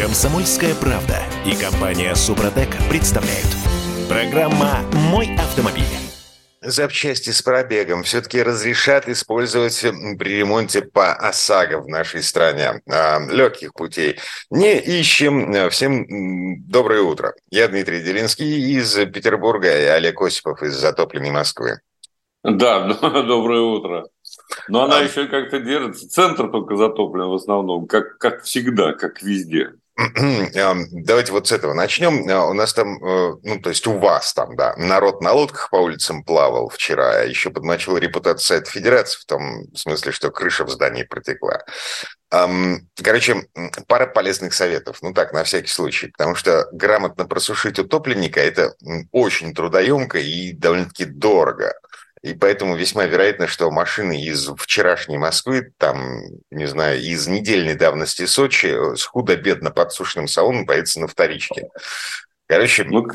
Комсомольская правда и компания Супротек представляют. Программа «Мой автомобиль». Запчасти с пробегом все-таки разрешат использовать при ремонте по ОСАГО в нашей стране. А, легких путей не ищем. Всем доброе утро. Я Дмитрий Делинский из Петербурга и Олег Осипов из затопленной Москвы. Да, доброе утро. Но она а... еще как-то держится. Центр только затоплен в основном, как, как всегда, как везде. Давайте вот с этого начнем. А, у нас там, э, ну, то есть у вас там, да, народ на лодках по улицам плавал вчера, а еще подмочил репутацию Совета Федерации в том смысле, что крыша в здании протекла. Короче, пара полезных советов, ну так, на всякий случай, потому что грамотно просушить утопленника – это очень трудоемко и довольно-таки дорого. И поэтому весьма вероятно, что машины из вчерашней Москвы, там, не знаю, из недельной давности Сочи э, с худо-бедно подсушенным салоном появятся на вторичке. Короче, ну,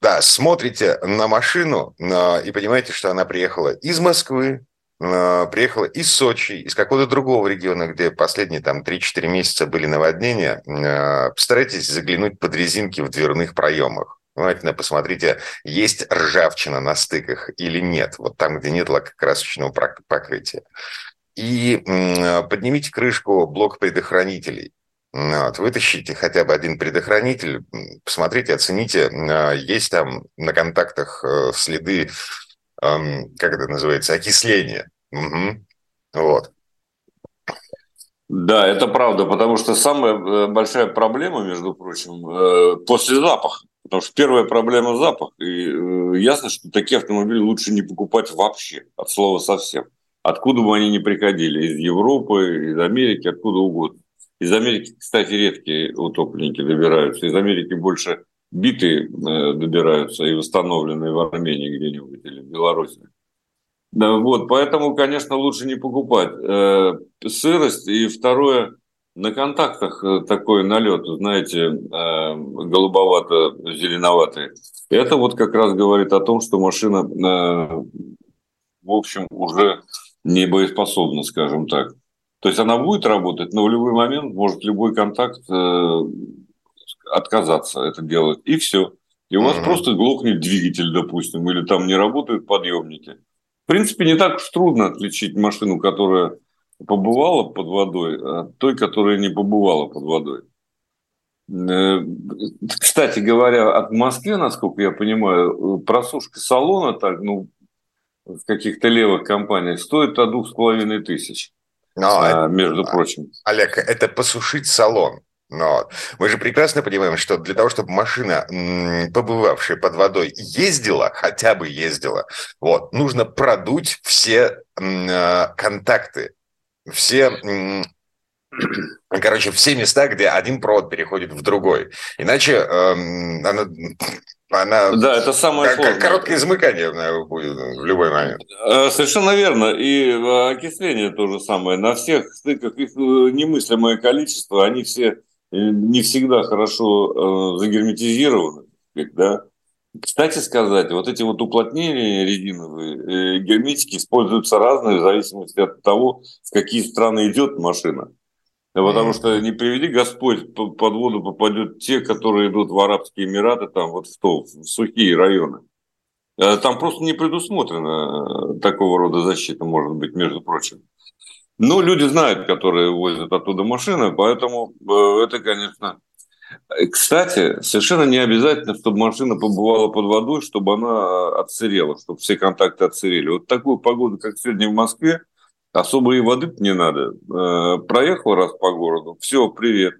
да, смотрите на машину и понимаете, что она приехала из Москвы, приехала из Сочи, из какого-то другого региона, где последние там 3-4 месяца были наводнения, постарайтесь заглянуть под резинки в дверных проемах. Внимательно посмотрите, есть ржавчина на стыках или нет, вот там, где нет лакокрасочного покрытия. И поднимите крышку блока предохранителей. Вот, вытащите хотя бы один предохранитель, посмотрите, оцените, есть там на контактах э, следы, как это называется, окисления. Угу. Вот. Да, это правда, потому что самая э, большая проблема, между прочим, э, после запаха. Потому что первая проблема – запах. И э, ясно, что такие автомобили лучше не покупать вообще, от слова совсем. Откуда бы они ни приходили, из Европы, из Америки, откуда угодно. Из Америки, кстати, редкие утопленники добираются. Из Америки больше битые э, добираются и восстановленные в Армении где-нибудь или в Беларуси. Да, вот, поэтому, конечно, лучше не покупать э, сырость. И второе, на контактах э, такой налет, знаете, э, голубовато-зеленоватый. Это вот как раз говорит о том, что машина, э, в общем, уже не боеспособна, скажем так. То есть она будет работать, но в любой момент может любой контакт отказаться это делать. И все. И у вас угу. просто глохнет двигатель, допустим, или там не работают подъемники. В принципе, не так уж трудно отличить машину, которая побывала под водой, а той, которая не побывала под водой. Э, кстати говоря, от Москвы, насколько я понимаю, просушка салона так, ну, в каких-то левых компаниях стоит от двух с половиной тысяч. Но, а, между прочим. Олег, это посушить салон. Но мы же прекрасно понимаем, что для того, чтобы машина, побывавшая под водой, ездила, хотя бы ездила, вот, нужно продуть все э, контакты все короче, все места, где один провод переходит в другой. Иначе эм, она, она... Да, это самое как, сложное. Короткое измыкание наверное, будет в любой момент. Э, совершенно верно. И э, окисление то же самое. На всех стыках их э, немыслимое количество, они все не всегда хорошо загерметизированы. Да? Кстати сказать, вот эти вот уплотнения резиновые, э, герметики используются разные в зависимости от того, в какие страны идет машина. Потому mm-hmm. что не приведи Господь, под воду попадет те, которые идут в Арабские Эмираты, там вот в, то, в сухие районы. Э, там просто не предусмотрена такого рода защита, может быть, между прочим. Но люди знают, которые возят оттуда машины, поэтому э, это, конечно, кстати, совершенно не обязательно, чтобы машина побывала под водой, чтобы она отсырела, чтобы все контакты отсырели. Вот такую погоду, как сегодня в Москве, особо и воды не надо. Э, проехал раз по городу, все, привет.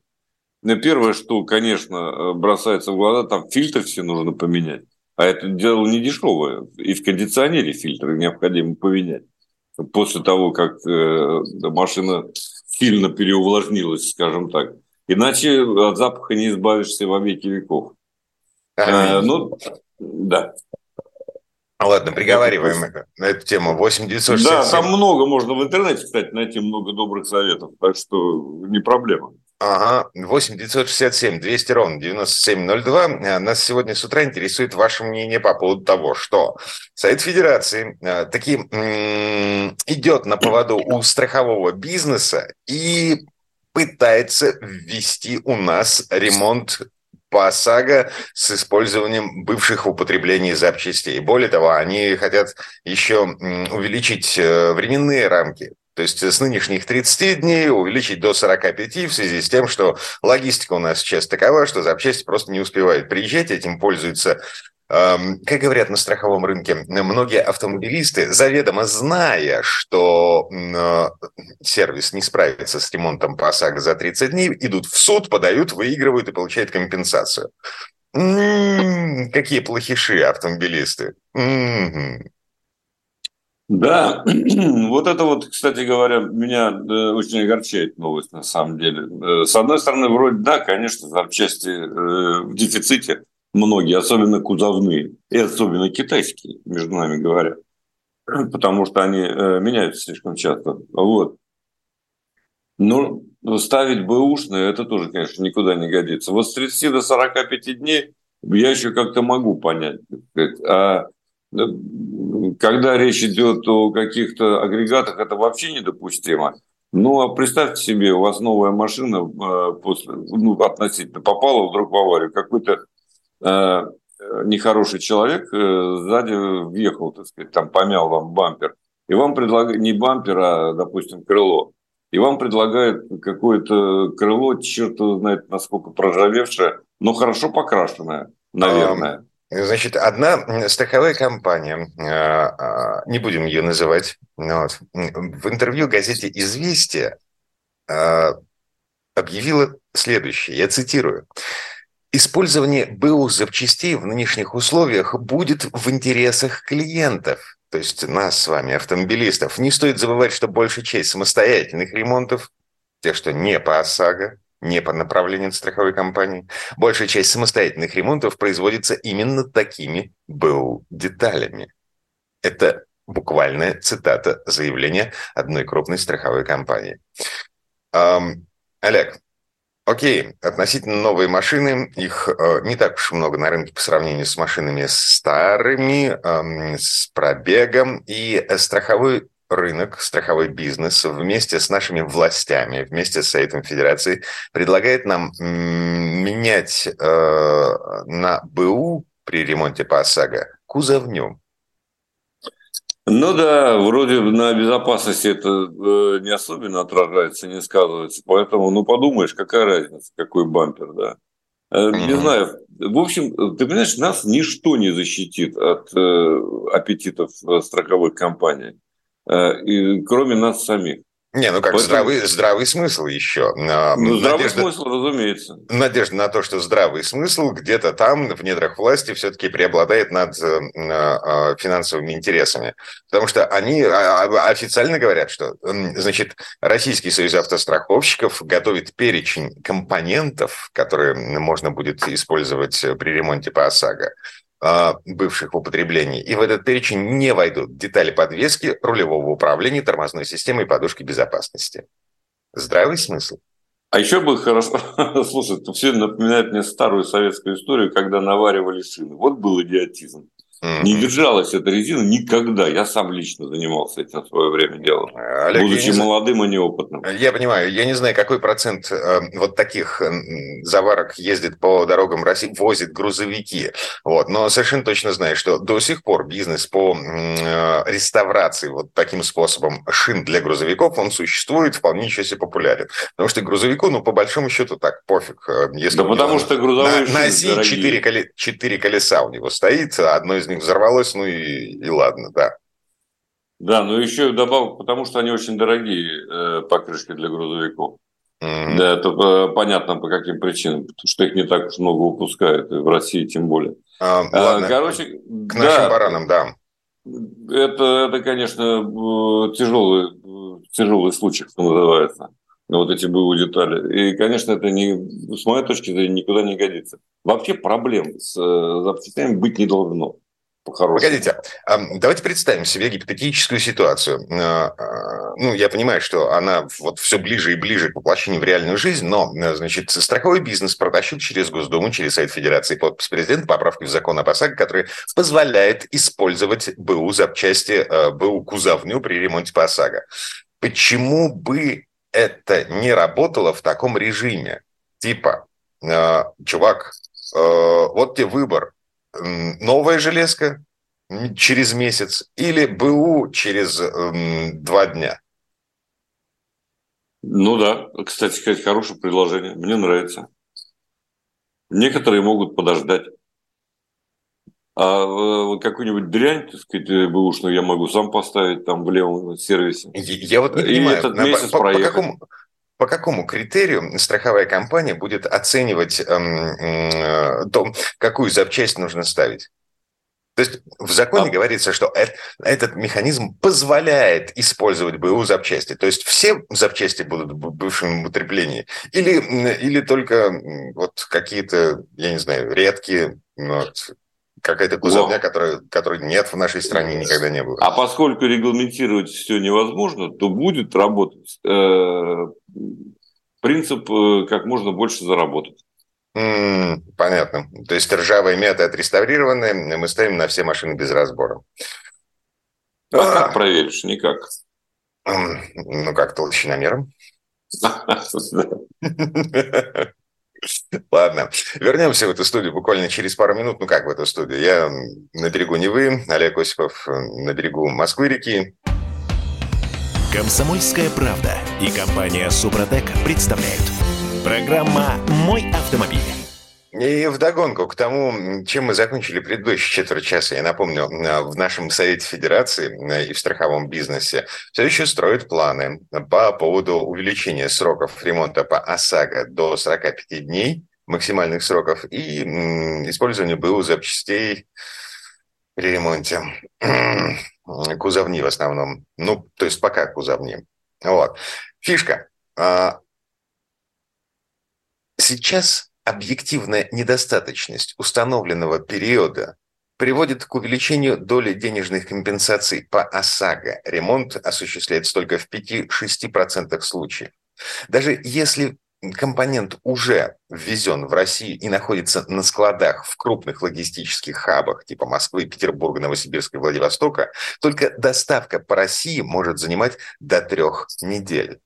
Первое, что, конечно, бросается в глаза, там фильтр все нужно поменять. А это дело не дешевое. И в кондиционере фильтры необходимо поменять. После того, как э, машина сильно переувлажнилась, скажем так. Иначе от запаха не избавишься во веки веков. А, ну, да. Ладно, приговариваем это, на эту тему. 8 967. Да, там много можно в интернете, кстати, найти много добрых советов, так что не проблема. Ага, 8 967 200 ровно 9702. Э, нас сегодня с утра интересует ваше мнение по поводу того, что Совет Федерации э, таки идет на поводу у страхового бизнеса и пытается ввести у нас ремонт по ОСАГО с использованием бывших в употреблении запчастей. Более того, они хотят еще увеличить э, временные рамки. То есть с нынешних 30 дней увеличить до 45 в связи с тем, что логистика у нас сейчас такова, что запчасти просто не успевают приезжать, этим пользуются как говорят на страховом рынке, многие автомобилисты, заведомо зная, что э, сервис не справится с ремонтом по ОСАГО за 30 дней, идут в суд, подают, выигрывают и получают компенсацию. М-м-м, какие плохиши автомобилисты. М-м-м. Да, вот это вот, кстати говоря, меня э, очень огорчает новость на самом деле. Э, с одной стороны, вроде да, конечно, запчасти в дефиците, многие, особенно кузовные, и особенно китайские, между нами говоря, потому что они э, меняются слишком часто. Вот. Но ставить бэушные, это тоже, конечно, никуда не годится. Вот с 30 до 45 дней я еще как-то могу понять. А когда речь идет о каких-то агрегатах, это вообще недопустимо. Ну, а представьте себе, у вас новая машина э, после, ну, относительно попала вдруг в аварию, какой-то Э, нехороший человек э, сзади въехал, так сказать, там помял вам бампер, и вам предлагают не бампер, а, допустим, крыло, и вам предлагают какое-то крыло, черт знает, насколько проржавевшее, но хорошо покрашенное, наверное. Значит, одна страховая компания, э, не будем ее называть, вот, в интервью газете «Известия» объявила следующее, я цитирую. Использование БУ запчастей в нынешних условиях будет в интересах клиентов, то есть нас с вами, автомобилистов. Не стоит забывать, что большая часть самостоятельных ремонтов, те, что не по ОСАГО, не по направлению страховой компании, большая часть самостоятельных ремонтов производится именно такими БУ деталями. Это буквальная цитата заявления одной крупной страховой компании. Эм, Олег, Окей, относительно новые машины, их э, не так уж много на рынке по сравнению с машинами старыми, э, с пробегом, и страховой рынок, страховой бизнес вместе с нашими властями, вместе с Советом Федерации предлагает нам менять э, на БУ при ремонте по ОСАГО кузовню. Ну да, вроде на безопасности это э, не особенно отражается, не сказывается. Поэтому, ну подумаешь, какая разница, какой бампер, да. Э, не знаю. В общем, ты понимаешь, нас ничто не защитит от э, аппетитов э, страховых компаний, э, и, кроме нас самих. Не, ну как, Поэтому... здравый, здравый смысл еще. А, ну, здравый надежда, смысл, разумеется. Надежда на то, что здравый смысл где-то там, в недрах власти, все-таки преобладает над э, а, финансовыми интересами. Потому что они а, официально говорят, что, значит, Российский союз автостраховщиков готовит перечень компонентов, которые можно будет использовать при ремонте по ОСАГО. А, бывших в употреблении. И в этот перечень не войдут детали подвески, рулевого управления, тормозной системы и подушки безопасности. Здравый смысл. А еще бы хорошо, слушай, это все напоминает мне старую советскую историю, когда наваривали шины. Вот был идиотизм. Mm-hmm. Не держалась эта резина никогда. Я сам лично занимался этим в свое время делом. Олег, будучи не... молодым и неопытным. Я понимаю. Я не знаю, какой процент э, вот таких э, заварок ездит по дорогам России, возит грузовики. Вот. Но совершенно точно знаю, что до сих пор бизнес по э, реставрации вот таким способом шин для грузовиков, он существует, вполне еще себе популярен. Потому что грузовику, ну, по большому счету, так, пофиг. Э, если да потому что грузовые на, на оси четыре, четыре колеса у него стоит, одно из них взорвалось, ну и, и ладно, да. Да, но еще добавок, потому что они очень дорогие э, покрышки для грузовиков. Mm-hmm. Да, это э, понятно по каким причинам, потому что их не так уж много выпускают, и в России тем более. А, ладно. Короче, к нашим да, баранам, да. Это, это, конечно, э, тяжелый, тяжелый случай, что называется. Вот эти БУ детали. И, конечно, это не, с моей точки зрения никуда не годится. Вообще проблем с э, запчастями быть не должно по-хорошему. Погодите, давайте представим себе гипотетическую ситуацию. А, а, ну, я понимаю, что она вот все ближе и ближе к воплощению в реальную жизнь, но, значит, страховой бизнес протащил через Госдуму, через Совет Федерации подпись президента поправки в закон о ОСАГО, который позволяет использовать БУ запчасти, БУ кузовню при ремонте по. Почему бы это не работало в таком режиме. Типа, чувак, вот тебе выбор. Новая железка через месяц или БУ через э, два дня. Ну да, кстати сказать, хорошее предложение. Мне нравится. Некоторые могут подождать. А э, какую-нибудь дрянь, так сказать, э, бэушную я могу сам поставить там в левом сервисе. Я вот не понимаю, этот месяц по, по, какому, по какому критерию страховая компания будет оценивать эм, э, то, какую запчасть нужно ставить? То есть в законе а... говорится, что это, этот механизм позволяет использовать БУ запчасти. То есть все запчасти будут в бывшем употреблении? Или, или только вот какие-то, я не знаю, редкие, ну, вот, какая-то кузовня, которая, которой нет в нашей стране никогда не было. А поскольку регламентировать все невозможно, то будет работать э, принцип э, как можно больше заработать. Mm, понятно. То есть ржавые меты отреставрированные, мы ставим на все машины без разбора. А, а как проверишь? Никак. Ну как, толщиномером? Ладно, вернемся в эту студию буквально через пару минут. Ну как в эту студию? Я на берегу Невы, Олег Осипов на берегу Москвы-реки. Комсомольская правда и компания Супротек представляют. Программа «Мой автомобиль». И вдогонку к тому, чем мы закончили предыдущие четверть часа, я напомню, в нашем Совете Федерации э, и в страховом бизнесе все еще строят планы по поводу увеличения сроков ремонта по ОСАГО до 45 дней, максимальных сроков, и использования БУ запчастей при ремонте. Кузовни в основном. Ну, то есть пока кузовни. Вот. Фишка. А, сейчас объективная недостаточность установленного периода приводит к увеличению доли денежных компенсаций по ОСАГО. Ремонт осуществляется только в 5-6% случаев. Даже если компонент уже ввезен в Россию и находится на складах в крупных логистических хабах типа Москвы, Петербурга, Новосибирска и Владивостока, только доставка по России может занимать до трех недель.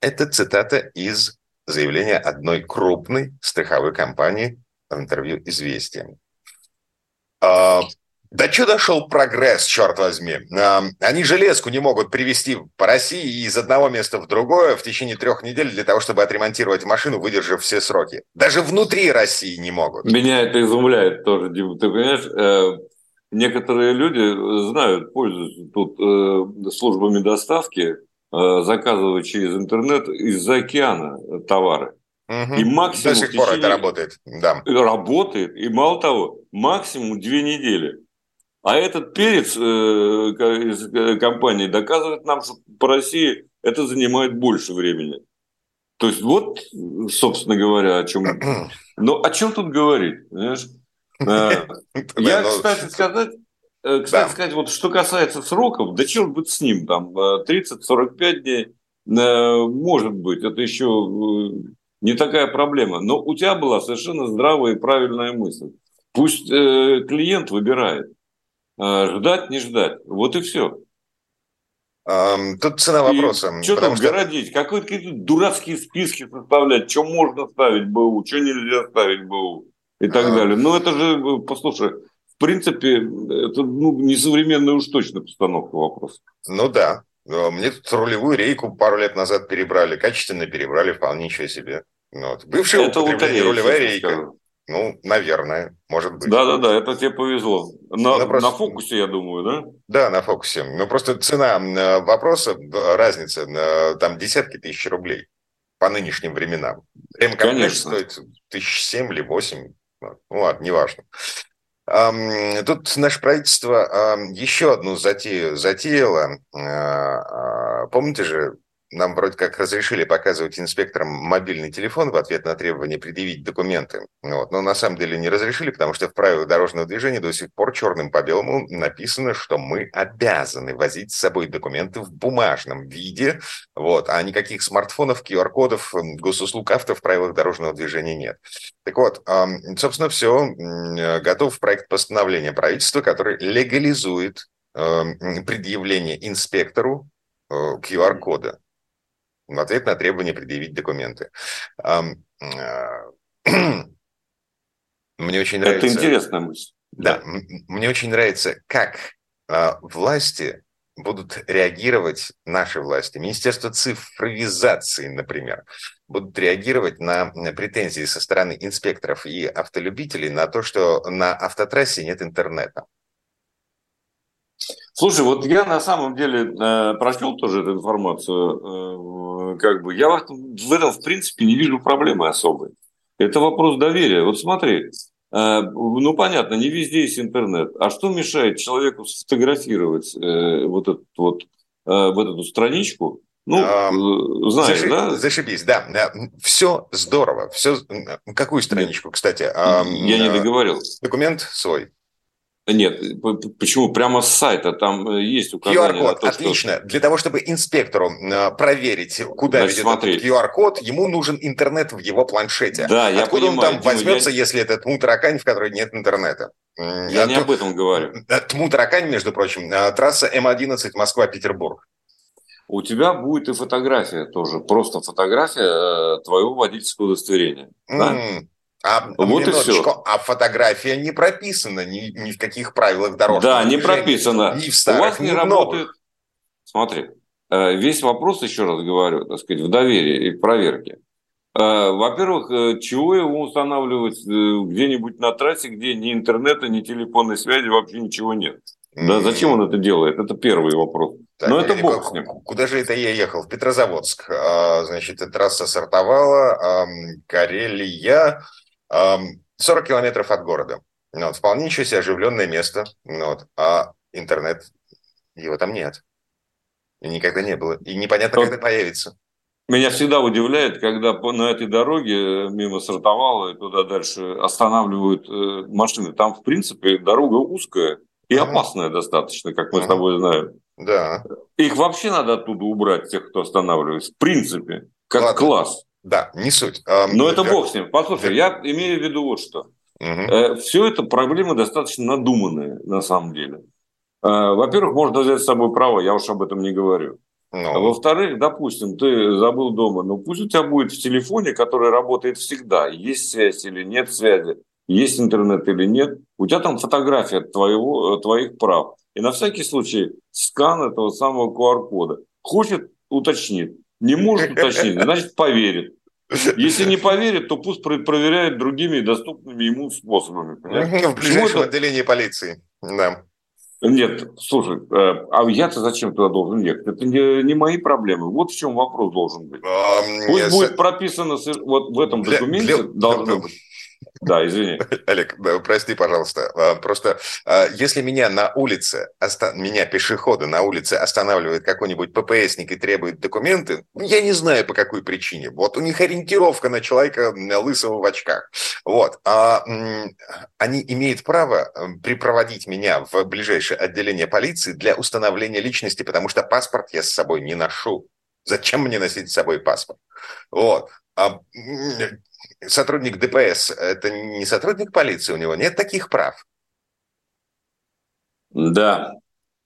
Это цитата из заявление одной крупной страховой компании в интервью «Известиям». А, да что дошел прогресс, черт возьми? А, они железку не могут привезти по России из одного места в другое в течение трех недель для того, чтобы отремонтировать машину, выдержав все сроки. Даже внутри России не могут. Меня это изумляет тоже, Дима. Ты понимаешь, э, некоторые люди знают, пользуются тут э, службами доставки, заказывать через интернет из-за океана товары. Угу. И максимум... До сих пор это работает, да. Работает, и мало того, максимум две недели. А этот перец э, из э, компании доказывает нам, что по России это занимает больше времени. То есть вот, собственно говоря, о чем... Но о чем тут говорить? Понимаешь? Я, кстати, сказать, Э, кстати да. сказать, вот что касается сроков, да черт быть с ним, там 30-45 э, дней, э, может быть, это еще не такая проблема. Но у тебя была совершенно здравая и правильная мысль. Пусть клиент выбирает, ждать, не ждать. Вот и все. Тут цена вопроса. И что там что... городить? Какие-то дурацкие списки составлять, что можно ставить БУ, что нельзя ставить БУ и так а... далее. Ну, это же, послушай, принципе, это ну, несовременная уж точно постановка вопроса. Ну да. Мне тут рулевую рейку пару лет назад перебрали, качественно перебрали, вполне ничего себе. Ну вот. Бывшая это употребление рулевая рейка. Скажу. Ну, наверное, может быть. Да-да-да, это тебе повезло. На, ну, просто... на фокусе, я думаю, да? Да, на фокусе. Ну, просто цена э, вопроса, разница, э, там десятки тысяч рублей по нынешним временам. Ремкомплект стоит тысяч семь или восемь. Ну, ладно, неважно. Тут наше правительство еще одну затею затеяло. А, а, помните же, нам вроде как разрешили показывать инспекторам мобильный телефон в ответ на требование предъявить документы. Вот. Но на самом деле не разрешили, потому что в правилах дорожного движения до сих пор черным по белому написано, что мы обязаны возить с собой документы в бумажном виде, вот, а никаких смартфонов, QR-кодов, госуслуг авто в правилах дорожного движения нет. Так вот, собственно, все. Готов проект постановления правительства, который легализует предъявление инспектору э, QR-кода. В ответ на требование предъявить документы. Мне очень нравится... Это интересная мысль. Да, да. мне очень нравится, как а, власти будут реагировать, наши власти, Министерство цифровизации, например, будут реагировать на претензии со стороны инспекторов и автолюбителей на то, что на автотрассе нет интернета. Слушай, вот я на самом деле э, прочел тоже эту информацию, э, как бы я в этом в принципе не вижу проблемы особой. Это вопрос доверия. Вот смотри, Э, ну, понятно, не везде есть интернет. А что мешает человеку сфотографировать э, вот эту вот, э, вот эту страничку? Ну, а, знаешь, зашиб, да? Зашибись, да. Все здорово. Все... Какую страничку, кстати? Я не договорил. Документ свой. Нет, почему? Прямо с сайта там э, есть указание. QR-код, то, отлично. Что... Для того, чтобы инспектору э, проверить, куда Значит, ведет смотри. этот QR-код, ему нужен интернет в его планшете. Да, я Откуда понимаю, он там Дима, возьмется, я... если это тму-таракань, в которой нет интернета? Я а не об этом говорю. Тму-таракань, между прочим, трасса М11 Москва-Петербург. У тебя будет и фотография тоже, просто фотография э, твоего водительского удостоверения. Mm. Да? А, вот и все. а фотография не прописана ни, ни в каких правилах дорожного Да, не прописано. Ни в старых, У вас не работает. Новых. Смотри, э, весь вопрос, еще раз говорю, так сказать, в доверии и проверке. Э, во-первых, э, чего его устанавливать где-нибудь на трассе, где ни интернета, ни телефонной связи, вообще ничего нет? Да, зачем он это делает? Это первый вопрос. Так, Но это бог с ним. Куда же это я ехал? В Петрозаводск. А, значит, трасса сортовала, Карелия, 40 километров от города. Ну, вот, вполне еще себе оживленное место. Ну, вот, а интернет, его там нет. И никогда не было. И непонятно, Тот... когда появится. Меня всегда удивляет, когда на этой дороге э, мимо Сартовала и туда дальше останавливают э, машины. Там, в принципе, дорога узкая и uh-huh. опасная достаточно, как мы uh-huh. с тобой знаем. Да. Их вообще надо оттуда убрать, тех, кто останавливается. В принципе, как Ладно. класс. Да, не суть. Но это бог с ним. Послушай, я имею в виду вот что. Угу. Все это проблемы достаточно надуманные, на самом деле. Э, во-первых, можно взять с собой право, я уж об этом не говорю. Ну. Во-вторых, допустим, ты забыл дома, но пусть у тебя будет в телефоне, который работает всегда, есть связь или нет связи, есть интернет или нет, у тебя там фотография твоего, э, твоих прав. И на всякий случай скан этого самого QR-кода. Хочет, уточнит. Не может уточнить, значит поверит. Если не поверит, то пусть проверяет другими доступными ему способами. Понимаешь? В ближайшем это... отделении полиции. Да. Нет, слушай, э, а я-то зачем туда должен ехать? Это не, не мои проблемы. Вот в чем вопрос должен быть. А, Пусть будет прописано вот в этом документе для, должно быть. Да, извини. Олег, прости, пожалуйста. А, просто а, если меня на улице, меня пешехода на улице останавливает какой-нибудь ППСник и требует документы, я не знаю по какой причине. Вот у них ориентировка на человека лысого в очках. Вот. А они имеют право припроводить меня в ближайшее отделение полиции для установления личности, потому что паспорт я с собой не ношу. Зачем мне носить с собой паспорт? Вот сотрудник ДПС – это не сотрудник полиции, у него нет таких прав. Да,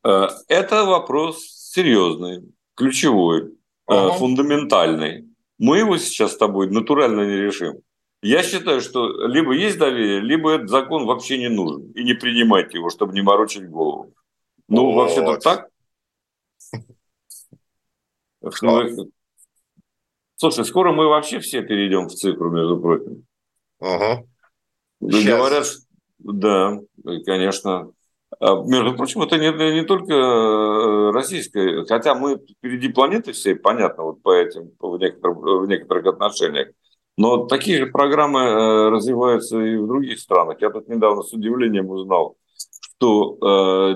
э, это вопрос серьезный, ключевой, uh фундаментальный. Мы его сейчас с тобой натурально не решим. Я считаю, что либо есть доверие, либо этот закон вообще не нужен. И не принимайте его, чтобы не морочить голову. Ну, вот. вообще-то так. Слушай, скоро мы вообще все перейдем в цифру, между прочим. Угу. Говорят, да, конечно. А, между прочим, это не, не только э, российская, хотя мы впереди планеты всей, понятно, вот по этим, в некоторых, в некоторых отношениях. Но такие же программы э, развиваются и в других странах. Я тут недавно с удивлением узнал, что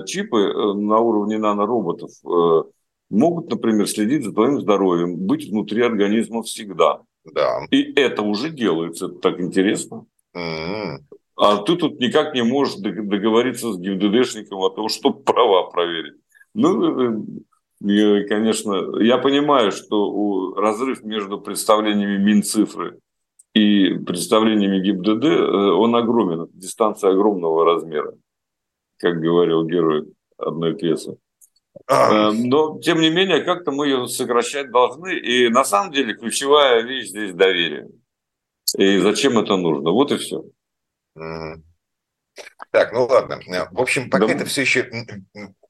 э, чипы э, на уровне нанороботов э, могут, например, следить за твоим здоровьем, быть внутри организма всегда. Да. И это уже делается. Это так интересно. Mm-hmm. А ты тут никак не можешь договориться с ГИБДДшником о том, чтобы права проверить. Ну, э, конечно, я понимаю, что разрыв между представлениями Минцифры и представлениями ГИБДД, э, он огромен. Дистанция огромного размера, как говорил герой одной пьесы. Э, но, тем не менее, как-то мы ее сокращать должны. И на самом деле ключевая вещь здесь доверие. И зачем это нужно? Вот и все. Так, ну ладно. В общем, пока да. это все еще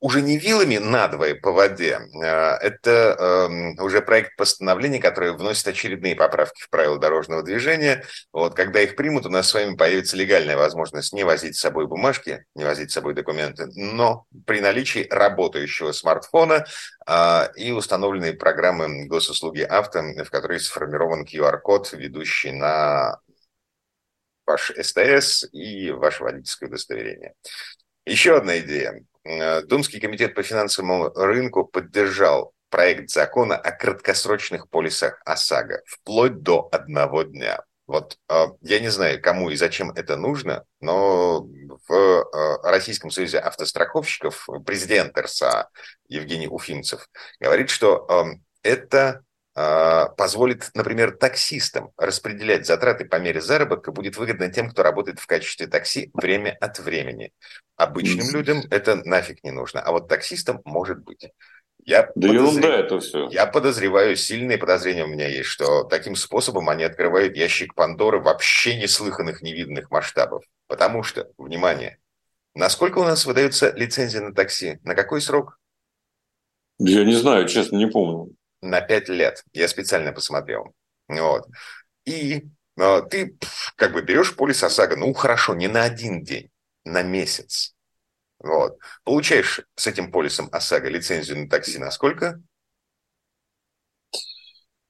уже не вилами надвое по воде. А, это э, уже проект постановления, который вносит очередные поправки в правила дорожного движения. Вот, когда их примут, у нас с вами появится легальная возможность не возить с собой бумажки, не возить с собой документы, но при наличии работающего смартфона э, и установленной программы госуслуги авто, в которой сформирован QR-код, ведущий на ваш СТС и ваше водительское удостоверение. Еще одна идея. Э, Думский комитет по финансовому рынку поддержал проект закона о краткосрочных полисах ОСАГО вплоть до одного дня. Вот э, я не знаю, кому и зачем это нужно, но в э, Российском союзе автостраховщиков президент РСА Евгений Уфимцев говорит, что это а, позволит, например, таксистам распределять затраты по мере заработка, будет выгодно тем, кто работает в качестве такси время от времени. Обычным людям это нафиг не нужно, а вот таксистам может быть. Я да подозрев... ерунда это все. Я подозреваю, сильные подозрения у меня есть, что таким способом они открывают ящик Пандоры вообще неслыханных, невиданных масштабов. Потому что, внимание, насколько у нас выдается лицензия на такси? На какой срок? Я не знаю, честно, не помню на 5 лет. Я специально посмотрел. Вот. И э, ты как бы берешь полис ОСАГО, ну хорошо, не на один день, на месяц. Вот. Получаешь с этим полисом ОСАГО лицензию на такси на сколько?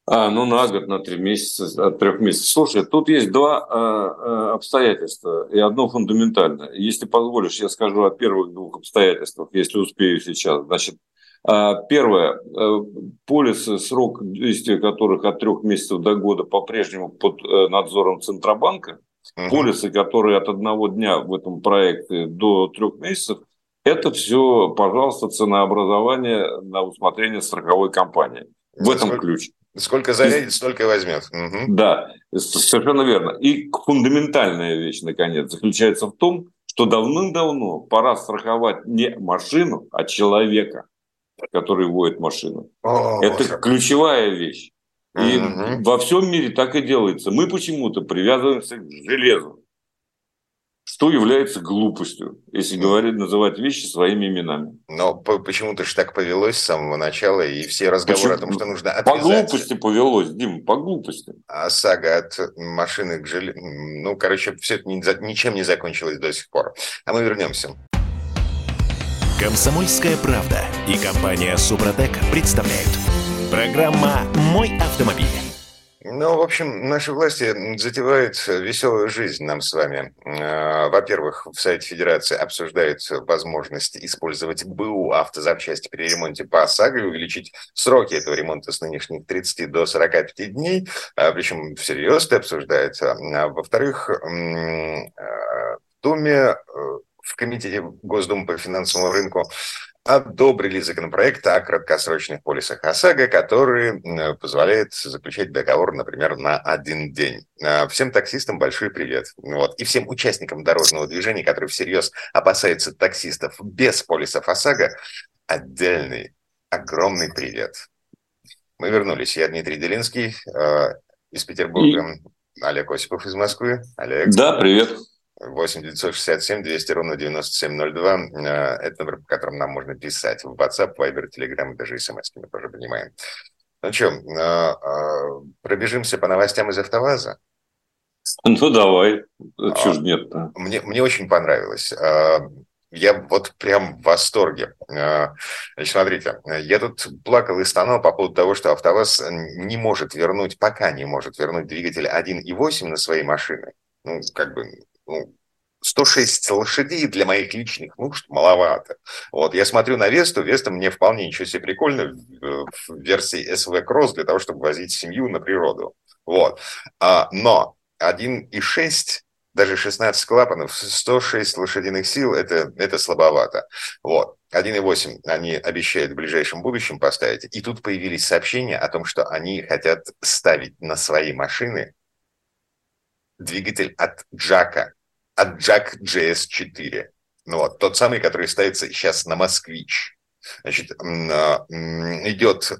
А, ну, на год, на три месяца, от трех месяцев. Слушай, тут есть два э, обстоятельства, и одно фундаментальное. Если позволишь, я скажу о первых двух обстоятельствах, если успею сейчас. Значит, первое. Э, полисы, срок действия которых от трех месяцев до года по-прежнему под э, надзором Центробанка. Угу. Полисы, которые от одного дня в этом проекте до трех месяцев, это все, пожалуйста, ценообразование на усмотрение страховой компании. В этом сколько, ключ. Сколько зарядит, столько и возьмет. Угу. Да, совершенно верно. И фундаментальная вещь, наконец, заключается в том, что давным-давно пора страховать не машину, а человека который водит машину. О, Это боже. ключевая вещь. И угу. во всем мире так и делается. Мы почему-то привязываемся к железу, что является глупостью, если говорить, называть вещи своими именами. Но почему-то же так повелось с самого начала, и все разговоры почему? о том, что нужно отвязаться. По глупости повелось, Дим, по глупости. А сага от машины к железу... Ну, короче, все это ничем не закончилось до сих пор. А мы вернемся. Комсомольская правда и компания Супротек представляют. Программа «Мой автомобиль». Ну, в общем, наши власти затевают веселую жизнь нам с вами. А, во-первых, в Совете Федерации обсуждают возможность использовать БУ автозапчасти при ремонте по ОСАГО и увеличить сроки этого ремонта с нынешних 30 до 45 дней, а, причем всерьез это обсуждается. А, во-вторых, в Думе э, в Комитете Госдумы по финансовому рынку одобрили законопроект о краткосрочных полисах ОСАГО, который позволяет заключать договор, например, на один день. А, всем таксистам большой привет. Вот. И всем участникам дорожного движения, которые всерьез опасаются таксистов без полисов ОСАГО, отдельный огромный привет. Мы вернулись. Я Дмитрий Делинский э, из Петербурга, И... Олег Осипов из Москвы. Олег. Да, привет. 8 967 200 ровно 9702. Э, это номер, по которому нам можно писать в WhatsApp, Viber, Telegram и даже смс мы тоже понимаем. Ну что, э, э, пробежимся по новостям из «АвтоВАЗа»? Ну, давай. Чего ж нет-то? Мне, мне очень понравилось. Я вот прям в восторге. Значит, смотрите, я тут плакал и стонал по поводу того, что АвтоВАЗ не может вернуть, пока не может вернуть двигатель 1.8 на свои машины. Ну, как бы ну, 106 лошадей для моих личных нужд маловато. Вот, я смотрю на Весту, Веста мне вполне ничего себе прикольно в версии SV Cross для того, чтобы возить семью на природу. Вот. А, но 1.6 даже 16 клапанов, 106 лошадиных сил это, это слабовато. Вот. 1.8 они обещают в ближайшем будущем поставить. И тут появились сообщения о том, что они хотят ставить на свои машины двигатель от Джака, от Jack JS4. Ну вот, тот самый, который ставится сейчас на Москвич. Значит, идет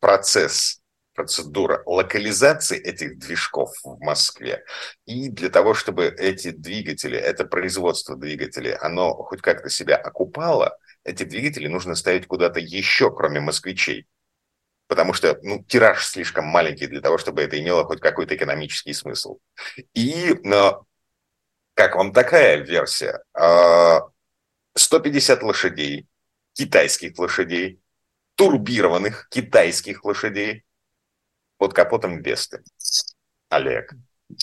процесс процедура локализации этих движков в Москве. И для того, чтобы эти двигатели, это производство двигателей, оно хоть как-то себя окупало, эти двигатели нужно ставить куда-то еще, кроме москвичей. Потому что ну, тираж слишком маленький для того, чтобы это имело хоть какой-то экономический смысл. И но, как вам такая версия? 150 а, лошадей, китайских лошадей, турбированных китайских лошадей, под капотом Весты. Олег.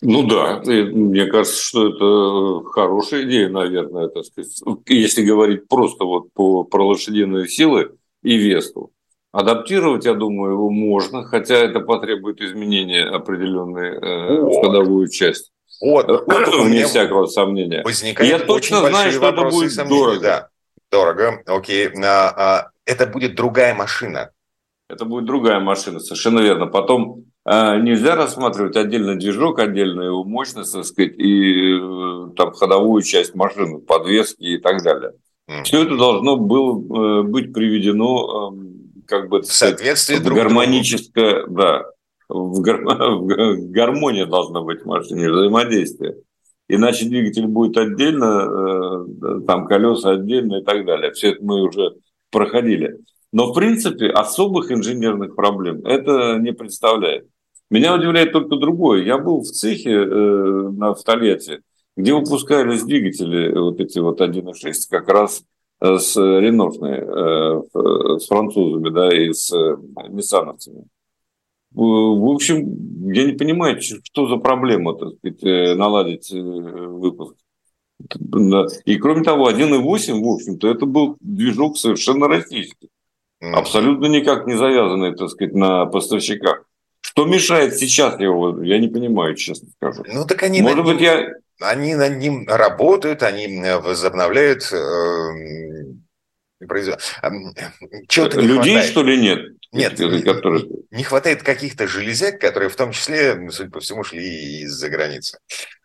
Ну да, мне кажется, что это хорошая идея, наверное, так сказать, если говорить просто вот по, про лошадиные силы и Весту. Адаптировать, я думаю, его можно, хотя это потребует изменения определенной э, в ходовую часть. Вот, вот вне всякого сомнения. Я точно знаю, что это будет дорого. Да, дорого, окей. А, а, это будет другая машина это будет другая машина, совершенно верно. Потом э, нельзя рассматривать отдельно движок, отдельно его мощность, так сказать, и э, там ходовую часть машины, подвески и так далее. Mm-hmm. Все это должно было э, быть приведено э, как бы в соответствии в гармоническое, да, в, гар... в гармония должна быть в машине, взаимодействие. Иначе двигатель будет отдельно, э, там колеса отдельно и так далее. Все это мы уже проходили. Но, в принципе, особых инженерных проблем это не представляет. Меня удивляет только другое. Я был в цехе э, на, в Тольятти, где выпускались двигатели, вот эти вот 1.6, как раз э, с реношной, э, с французами, да, и с э, ниссановцами. В общем, я не понимаю, что за проблема, так сказать, э, наладить э, выпуск. И кроме того, 1.8, в общем-то, это был движок совершенно российский абсолютно никак не завязанные, так сказать, на поставщиках. Что мешает сейчас его, я не понимаю, честно скажу. Ну так они Может быть, я... они над ним работают, они возобновляют э. Чего-то Людей, хватает. что ли, нет? Нет, которые... не хватает каких-то железяк, которые в том числе, судя по всему, шли из-за границы.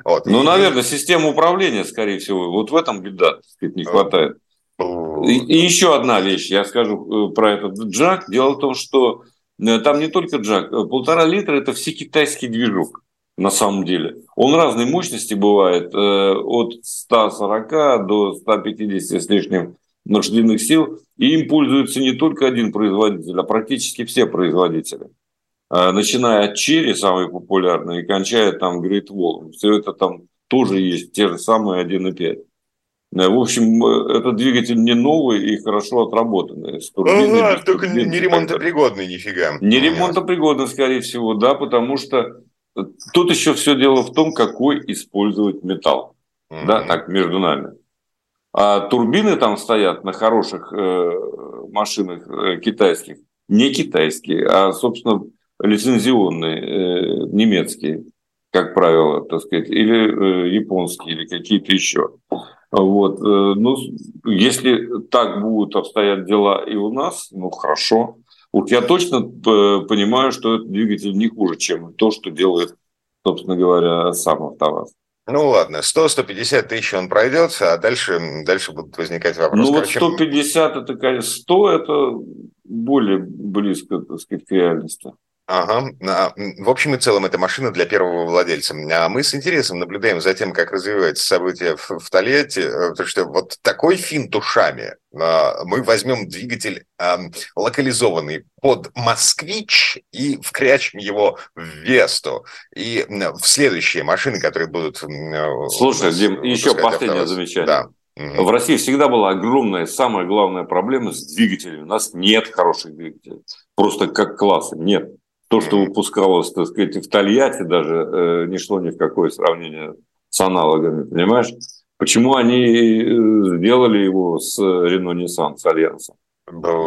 Вот. Ну, и... наверное, система управления, скорее всего. Вот в этом беда, так сказать, не хватает. И, и еще одна вещь, я скажу э, про этот джак. Дело в том, что э, там не только джак. Э, полтора литра – это все китайский движок на самом деле. Он разной мощности бывает, от 140 до 150 с лишним лошадиных сил. И им пользуется не только один производитель, а практически все производители. Начиная от Черри, самый популярный, и кончая там Great Wall. Все это там тоже есть, те же самые 1,5. Э, в общем, э, этот двигатель не новый и хорошо отработанный. С турбиной, ага, только турбин, не ремонтопригодный нифига. Не ремонтопригодный, скорее всего, да, потому что тут еще все дело в том, какой использовать металл. Mm-hmm. Да, так, между нами. А турбины там стоят на хороших э, машинах э, китайских. Не китайские, а, собственно, лицензионные, э, немецкие, как правило, так сказать, или японские, или какие-то еще. Вот. Ну, если так будут обстоять дела и у нас, ну, хорошо. Вот я точно понимаю, что этот двигатель не хуже, чем то, что делает, собственно говоря, сам АвтоВАЗ. Ну ладно, 100-150 тысяч он пройдет, а дальше, дальше будут возникать вопросы. Ну вот 150 это, конечно, 100 это более близко, так сказать, к реальности. Ага. А, в общем и целом, это машина для первого владельца. А мы с интересом наблюдаем за тем, как развивается событие в, в Тольятти, э, потому что вот такой финт ушами. А, мы возьмем двигатель локализованный под «Москвич» и вкрячем его в «Весту». И в следующие машины, которые будут... Э, Слушай, Дим, еще последнее автовоз. замечание. Да. В России всегда была огромная, самая главная проблема с двигателями. У нас нет хороших двигателей. Просто как класса нет то, что выпускалось, так сказать, в Тольятти даже э, не шло ни в какое сравнение с аналогами, понимаешь? Почему они э, сделали его с Renault Nissan, с Альянсом?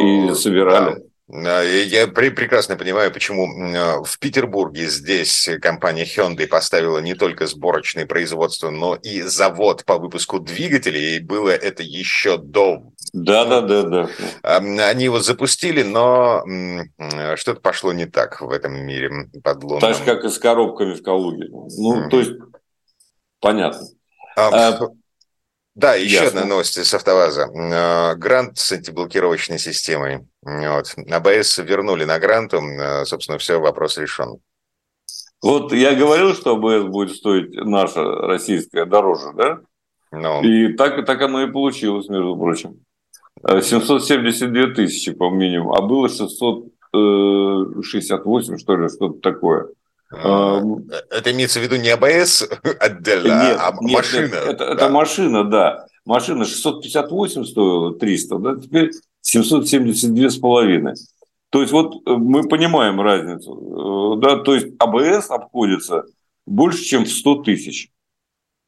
И собирали. Да. Я прекрасно понимаю, почему в Петербурге здесь компания Hyundai поставила не только сборочное производство, но и завод по выпуску двигателей, и было это еще до... Да, да, да, да. Они его запустили, но что-то пошло не так в этом мире под луном. Так же, как и с коробками в Калуге. Ну, mm. то есть, понятно. А, Да, еще Ясно. одна новость с АвтоВАЗа. Э, грант с антиблокировочной системой. Вот. АБС вернули на гранту, э, собственно, все, вопрос решен. Вот я говорил, что АБС будет стоить наша российская дороже, да? Ну. И так, так оно и получилось, между прочим. 772 э, тысячи, по минимуму, а было 668, что ли, что-то такое. А, это имеется в виду не АБС отдельно, нет, а нет, машина. Нет, это, да. это машина, да. Машина 658 стоила 300, да, теперь 772 с половиной. То есть вот э, мы понимаем разницу, э, да, то есть АБС обходится больше, чем в 100 тысяч.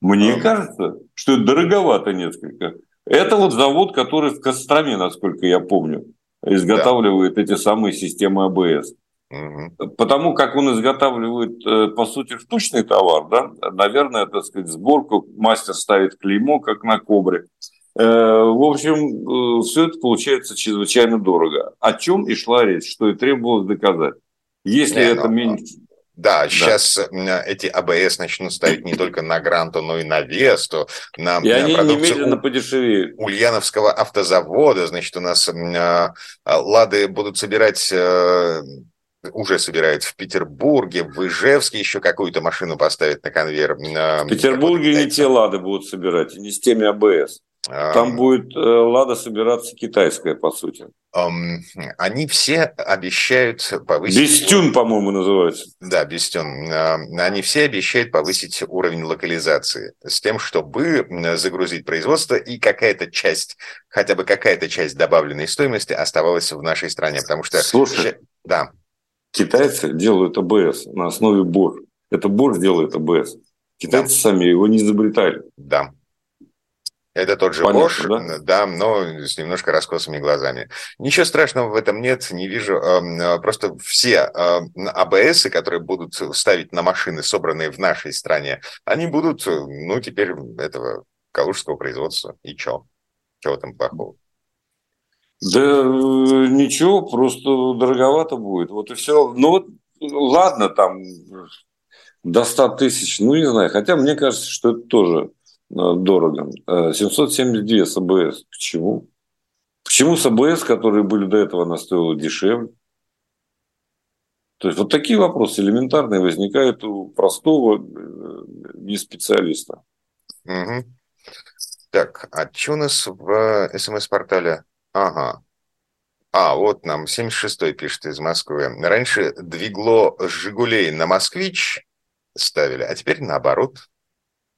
Мне а. кажется, что это дороговато несколько. Это вот завод, который в Костроме, насколько я помню, изготавливает да. эти самые системы АБС. Потому как он изготавливает, э, по сути, штучный товар, да, наверное, так сказать, сборку мастер ставит клеймо, как на кобре. Э, в общем, э, все это получается чрезвычайно дорого. О чем и шла речь, что и требовалось доказать. Если Не, это но... меньше... Да, да, сейчас эти АБС начнут ставить не только на Гранту, но и на Весту, на, и они немедленно подешевеют. Ульяновского автозавода. Значит, у нас Лады будут собирать уже собирают в Петербурге, в Ижевске еще какую-то машину поставить на конвейер. В Петербурге не те «Лады» будут собирать, не с теми АБС. Там будет э, «Лада» собираться китайская, по сути. Они все обещают повысить... Бестюн, по-моему, называется. Да, Бестюн. Они все обещают повысить уровень локализации с тем, чтобы загрузить производство и какая-то часть, хотя бы какая-то часть добавленной стоимости оставалась в нашей стране. Потому что... Слушай, да. Китайцы делают АБС на основе Bosch. Это Bosch делает АБС. Китайцы да. сами его не изобретали. Да. Это тот же Понятно, Bosch, да? да, но с немножко раскосыми глазами. Ничего страшного в этом нет, не вижу. А, просто все АБСы, которые будут ставить на машины, собранные в нашей стране, они будут, ну, теперь этого калужского производства. И чё? Чего там плохого? Да э, ничего, просто дороговато будет. Вот и все. Ну вот, ладно, там до 100 тысяч, ну не знаю. Хотя мне кажется, что это тоже э, дорого. 772 э, с АБС. Почему? Почему с АБС, которые были до этого, она стоила дешевле? То есть вот такие вопросы элементарные возникают у простого не специалиста. Угу. Так, а что у нас в СМС-портале? Ага. А, вот нам 76-й пишет из Москвы. Раньше двигло «Жигулей» на «Москвич» ставили, а теперь наоборот.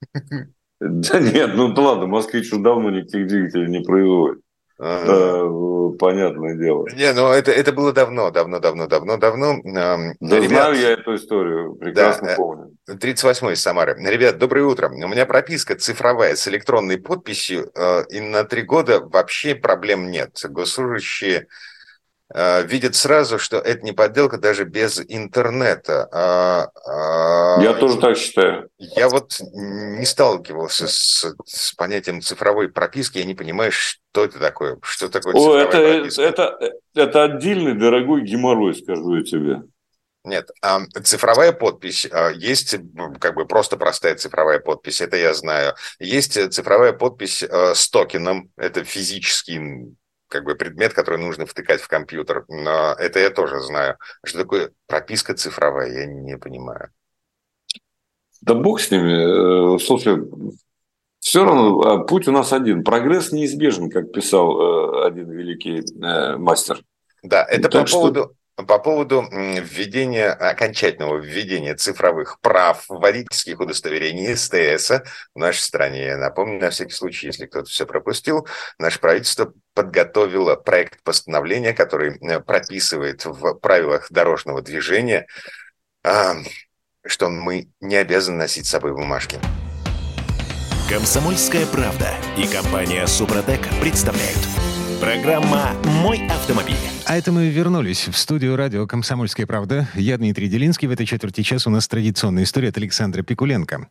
Да нет, ну ладно, «Москвич» уже давно никаких двигателей не производит. Ага. Да, понятное дело. Не, ну это, это было давно, давно, давно, давно, давно. Да Ребят, знаю я эту историю, прекрасно да, помню. 38 из Самары. Ребят, доброе утро. У меня прописка цифровая с электронной подписью, э, и на три года вообще проблем нет. Госслужащие Э, видят сразу, что это не подделка даже без интернета. А, а, я тоже так считаю. Я вот не сталкивался с, с понятием цифровой прописки, я не понимаю, что это такое, что такое О, это, прописка. Это, это отдельный дорогой геморрой, скажу я тебе. Нет, цифровая подпись а, есть, как бы просто простая цифровая подпись, это я знаю. Есть цифровая подпись э, с токеном, это физический как бы предмет, который нужно втыкать в компьютер. Но это я тоже знаю. Что такое прописка цифровая, я не понимаю. Да бог с ними. Э, слушай, все равно а, путь у нас один. Прогресс неизбежен, как писал э, один великий э, мастер. Да, это так по что... по поводу введения, окончательного введения цифровых прав водительских удостоверений СТС в нашей стране. Я напомню, на всякий случай, если кто-то все пропустил, наше правительство подготовило проект постановления, который прописывает в правилах дорожного движения, что мы не обязаны носить с собой бумажки. Комсомольская правда и компания Супротек представляют – Программа «Мой автомобиль». А это мы вернулись в студию радио «Комсомольская правда». Я Дмитрий Делинский. В этой четверти часа у нас традиционная история от Александра Пикуленко.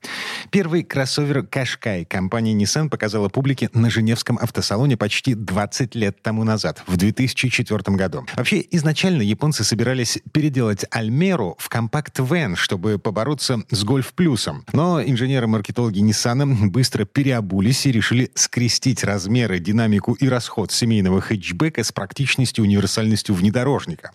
Первый кроссовер Кашкай компания Nissan показала публике на Женевском автосалоне почти 20 лет тому назад, в 2004 году. Вообще, изначально японцы собирались переделать Альмеру в компакт-вен, чтобы побороться с Гольф Плюсом. Но инженеры-маркетологи Nissan быстро переобулись и решили скрестить размеры, динамику и расход семейного хэтчбека с практичностью и универсальностью внедорожника.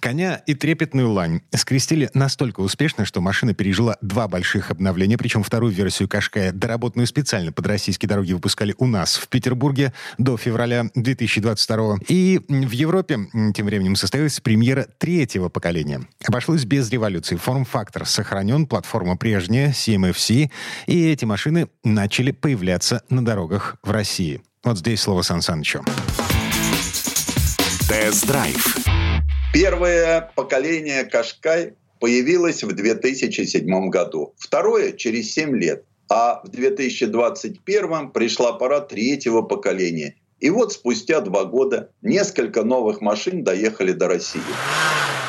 Коня и трепетную лань скрестили настолько успешно, что машина пережила два больших обновления, причем вторую версию Кашкая, доработанную специально под российские дороги, выпускали у нас в Петербурге до февраля 2022 И в Европе тем временем состоялась премьера третьего поколения. Обошлось без революции. Форм-фактор сохранен, платформа прежняя, CMFC, и эти машины начали появляться на дорогах в России. Вот здесь слово Сан Санычу. Тест-драйв. Первое поколение Кашкай появилось в 2007 году. Второе – через 7 лет. А в 2021 пришла пора третьего поколения. И вот спустя два года несколько новых машин доехали до России.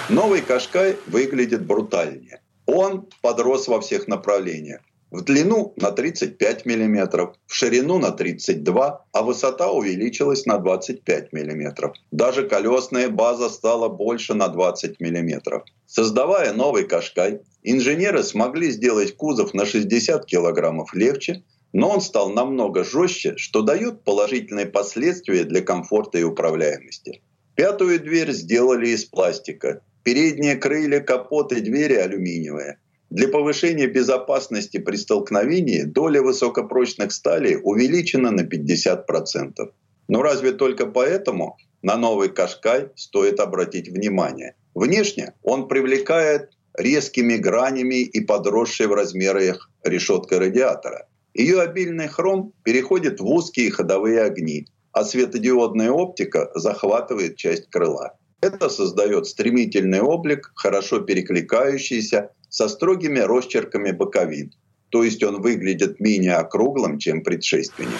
Новый Кашкай выглядит брутальнее. Он подрос во всех направлениях в длину на 35 мм, в ширину на 32, а высота увеличилась на 25 мм. Даже колесная база стала больше на 20 мм. Создавая новый Кашкай, инженеры смогли сделать кузов на 60 кг легче, но он стал намного жестче, что дает положительные последствия для комфорта и управляемости. Пятую дверь сделали из пластика. Передние крылья, капот и двери алюминиевые. Для повышения безопасности при столкновении доля высокопрочных сталей увеличена на 50%. Но разве только поэтому на новый Кашкай стоит обратить внимание? Внешне он привлекает резкими гранями и подросшей в размерах решеткой радиатора. Ее обильный хром переходит в узкие ходовые огни, а светодиодная оптика захватывает часть крыла. Это создает стремительный облик, хорошо перекликающийся со строгими росчерками боковин. То есть он выглядит менее округлым, чем предшественник.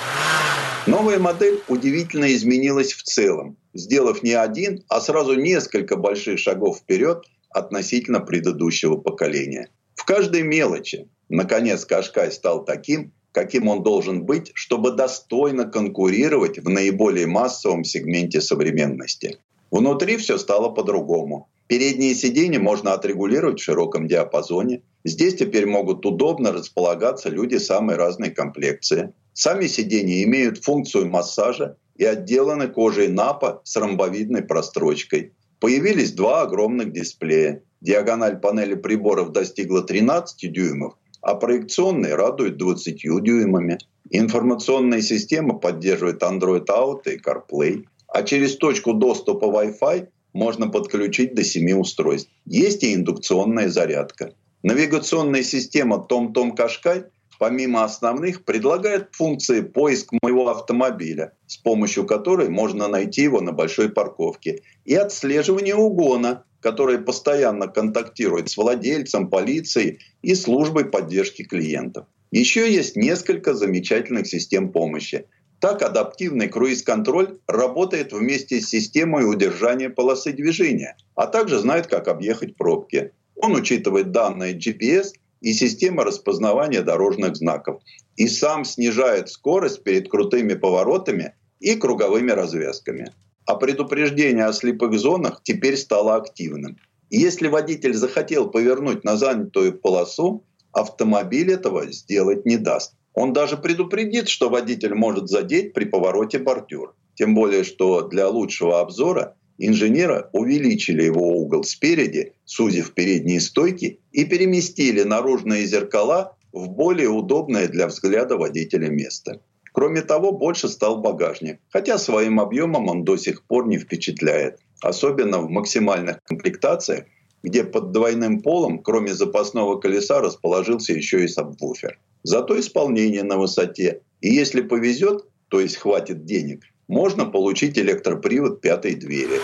Новая модель удивительно изменилась в целом, сделав не один, а сразу несколько больших шагов вперед относительно предыдущего поколения. В каждой мелочи, наконец, Кашкай стал таким, каким он должен быть, чтобы достойно конкурировать в наиболее массовом сегменте современности. Внутри все стало по-другому. Передние сиденья можно отрегулировать в широком диапазоне. Здесь теперь могут удобно располагаться люди самой разной комплекции. Сами сиденья имеют функцию массажа и отделаны кожей напа с ромбовидной прострочкой. Появились два огромных дисплея. Диагональ панели приборов достигла 13 дюймов, а проекционный радует 20 дюймами. Информационная система поддерживает Android Auto и CarPlay а через точку доступа Wi-Fi можно подключить до 7 устройств. Есть и индукционная зарядка. Навигационная система TomTom Qashqai помимо основных предлагает функции поиск моего автомобиля, с помощью которой можно найти его на большой парковке, и отслеживание угона, которое постоянно контактирует с владельцем, полицией и службой поддержки клиентов. Еще есть несколько замечательных систем помощи. Так адаптивный круиз-контроль работает вместе с системой удержания полосы движения, а также знает, как объехать пробки. Он учитывает данные GPS и система распознавания дорожных знаков. И сам снижает скорость перед крутыми поворотами и круговыми развязками. А предупреждение о слепых зонах теперь стало активным. Если водитель захотел повернуть на занятую полосу, автомобиль этого сделать не даст. Он даже предупредит, что водитель может задеть при повороте бордюр. Тем более, что для лучшего обзора инженеры увеличили его угол спереди, сузив передние стойки, и переместили наружные зеркала в более удобное для взгляда водителя место. Кроме того, больше стал багажник, хотя своим объемом он до сих пор не впечатляет, особенно в максимальных комплектациях, где под двойным полом, кроме запасного колеса, расположился еще и сабвуфер. Зато исполнение на высоте. И если повезет, то есть хватит денег, можно получить электропривод пятой двери.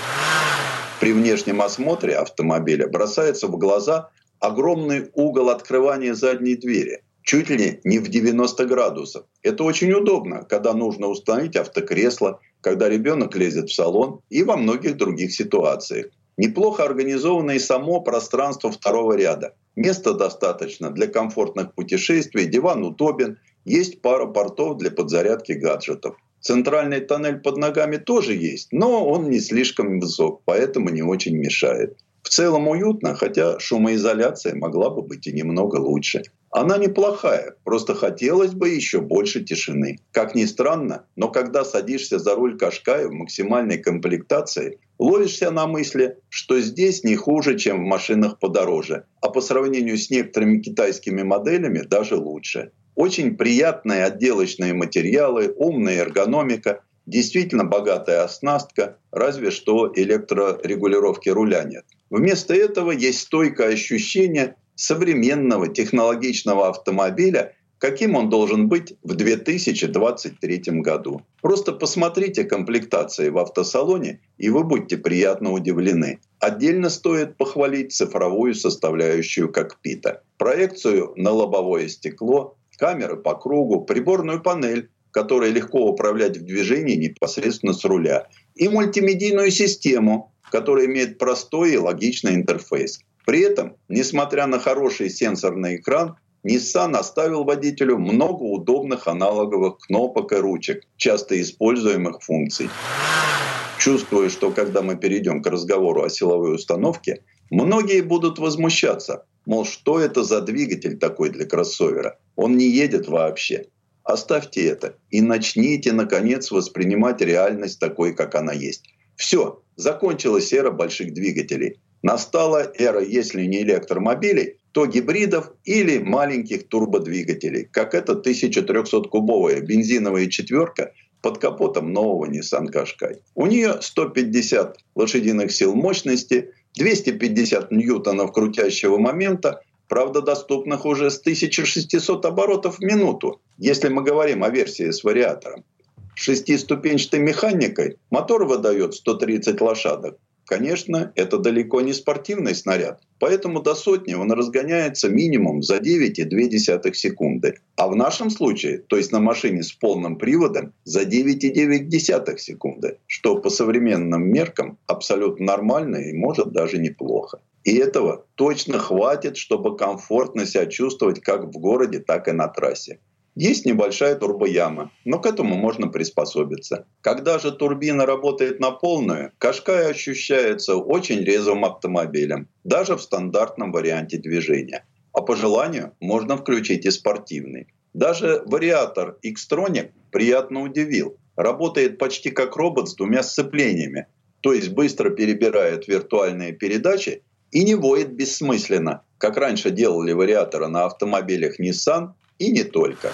При внешнем осмотре автомобиля бросается в глаза огромный угол открывания задней двери, чуть ли не в 90 градусов. Это очень удобно, когда нужно установить автокресло, когда ребенок лезет в салон и во многих других ситуациях. Неплохо организовано и само пространство второго ряда. Места достаточно для комфортных путешествий, диван удобен, есть пара портов для подзарядки гаджетов. Центральный тоннель под ногами тоже есть, но он не слишком высок, поэтому не очень мешает. В целом уютно, хотя шумоизоляция могла бы быть и немного лучше. Она неплохая, просто хотелось бы еще больше тишины. Как ни странно, но когда садишься за руль Кашкая в максимальной комплектации, ловишься на мысли, что здесь не хуже, чем в машинах подороже, а по сравнению с некоторыми китайскими моделями даже лучше. Очень приятные отделочные материалы, умная эргономика, действительно богатая оснастка, разве что электрорегулировки руля нет. Вместо этого есть стойкое ощущение современного технологичного автомобиля, каким он должен быть в 2023 году. Просто посмотрите комплектации в автосалоне, и вы будете приятно удивлены. Отдельно стоит похвалить цифровую составляющую кокпита. Проекцию на лобовое стекло, камеры по кругу, приборную панель, которой легко управлять в движении непосредственно с руля, и мультимедийную систему, которая имеет простой и логичный интерфейс. При этом, несмотря на хороший сенсорный экран, Nissan оставил водителю много удобных аналоговых кнопок и ручек, часто используемых функций. Чувствую, что когда мы перейдем к разговору о силовой установке, многие будут возмущаться, мол, что это за двигатель такой для кроссовера? Он не едет вообще. Оставьте это и начните, наконец, воспринимать реальность такой, как она есть. Все, закончилась эра больших двигателей. Настала эра, если не электромобилей, то гибридов или маленьких турбодвигателей, как эта 1300-кубовая бензиновая четверка под капотом нового Nissan Qashqai. У нее 150 лошадиных сил мощности, 250 ньютонов крутящего момента, правда, доступных уже с 1600 оборотов в минуту, если мы говорим о версии с вариатором. Шестиступенчатой механикой мотор выдает 130 лошадок. Конечно, это далеко не спортивный снаряд, поэтому до сотни он разгоняется минимум за 9,2 секунды. А в нашем случае, то есть на машине с полным приводом, за 9,9 секунды, что по современным меркам абсолютно нормально и может даже неплохо. И этого точно хватит, чтобы комфортно себя чувствовать как в городе, так и на трассе. Есть небольшая турбояма, но к этому можно приспособиться. Когда же турбина работает на полную, Кашкай ощущается очень резвым автомобилем, даже в стандартном варианте движения. А по желанию можно включить и спортивный. Даже вариатор Xtronic приятно удивил. Работает почти как робот с двумя сцеплениями, то есть быстро перебирает виртуальные передачи и не воет бессмысленно, как раньше делали вариаторы на автомобилях Nissan и не только.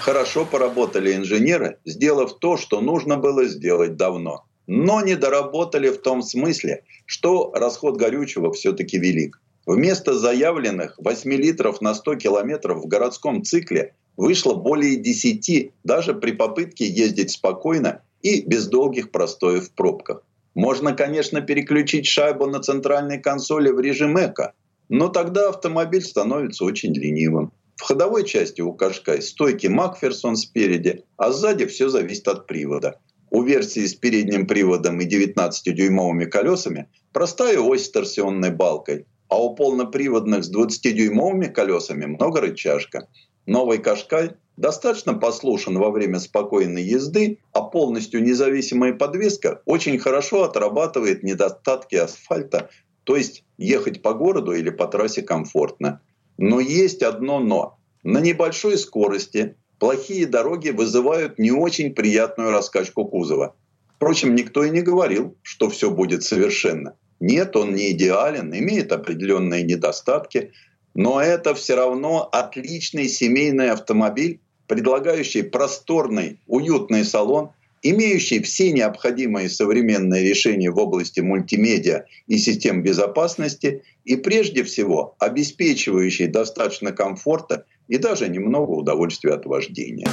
Хорошо поработали инженеры, сделав то, что нужно было сделать давно. Но не доработали в том смысле, что расход горючего все-таки велик. Вместо заявленных 8 литров на 100 километров в городском цикле вышло более 10, даже при попытке ездить спокойно и без долгих простоев в пробках. Можно, конечно, переключить шайбу на центральной консоли в режим эко, но тогда автомобиль становится очень ленивым. В ходовой части у Кашкай стойки Макферсон спереди, а сзади все зависит от привода. У версии с передним приводом и 19-дюймовыми колесами простая ось с торсионной балкой, а у полноприводных с 20-дюймовыми колесами много рычажка. Новый Кашкай достаточно послушен во время спокойной езды, а полностью независимая подвеска очень хорошо отрабатывает недостатки асфальта, то есть ехать по городу или по трассе комфортно. Но есть одно но. На небольшой скорости плохие дороги вызывают не очень приятную раскачку кузова. Впрочем, никто и не говорил, что все будет совершенно. Нет, он не идеален, имеет определенные недостатки, но это все равно отличный семейный автомобиль, предлагающий просторный, уютный салон, имеющий все необходимые современные решения в области мультимедиа и систем безопасности и прежде всего обеспечивающий достаточно комфорта и даже немного удовольствия от вождения.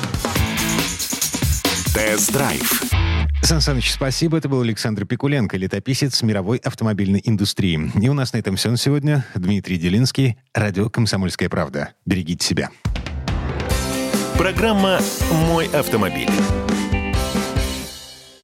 Тест-драйв. Сан Саныч, спасибо. Это был Александр Пикуленко, летописец мировой автомобильной индустрии. И у нас на этом все на сегодня. Дмитрий Делинский, радио «Комсомольская правда». Берегите себя. Программа «Мой автомобиль».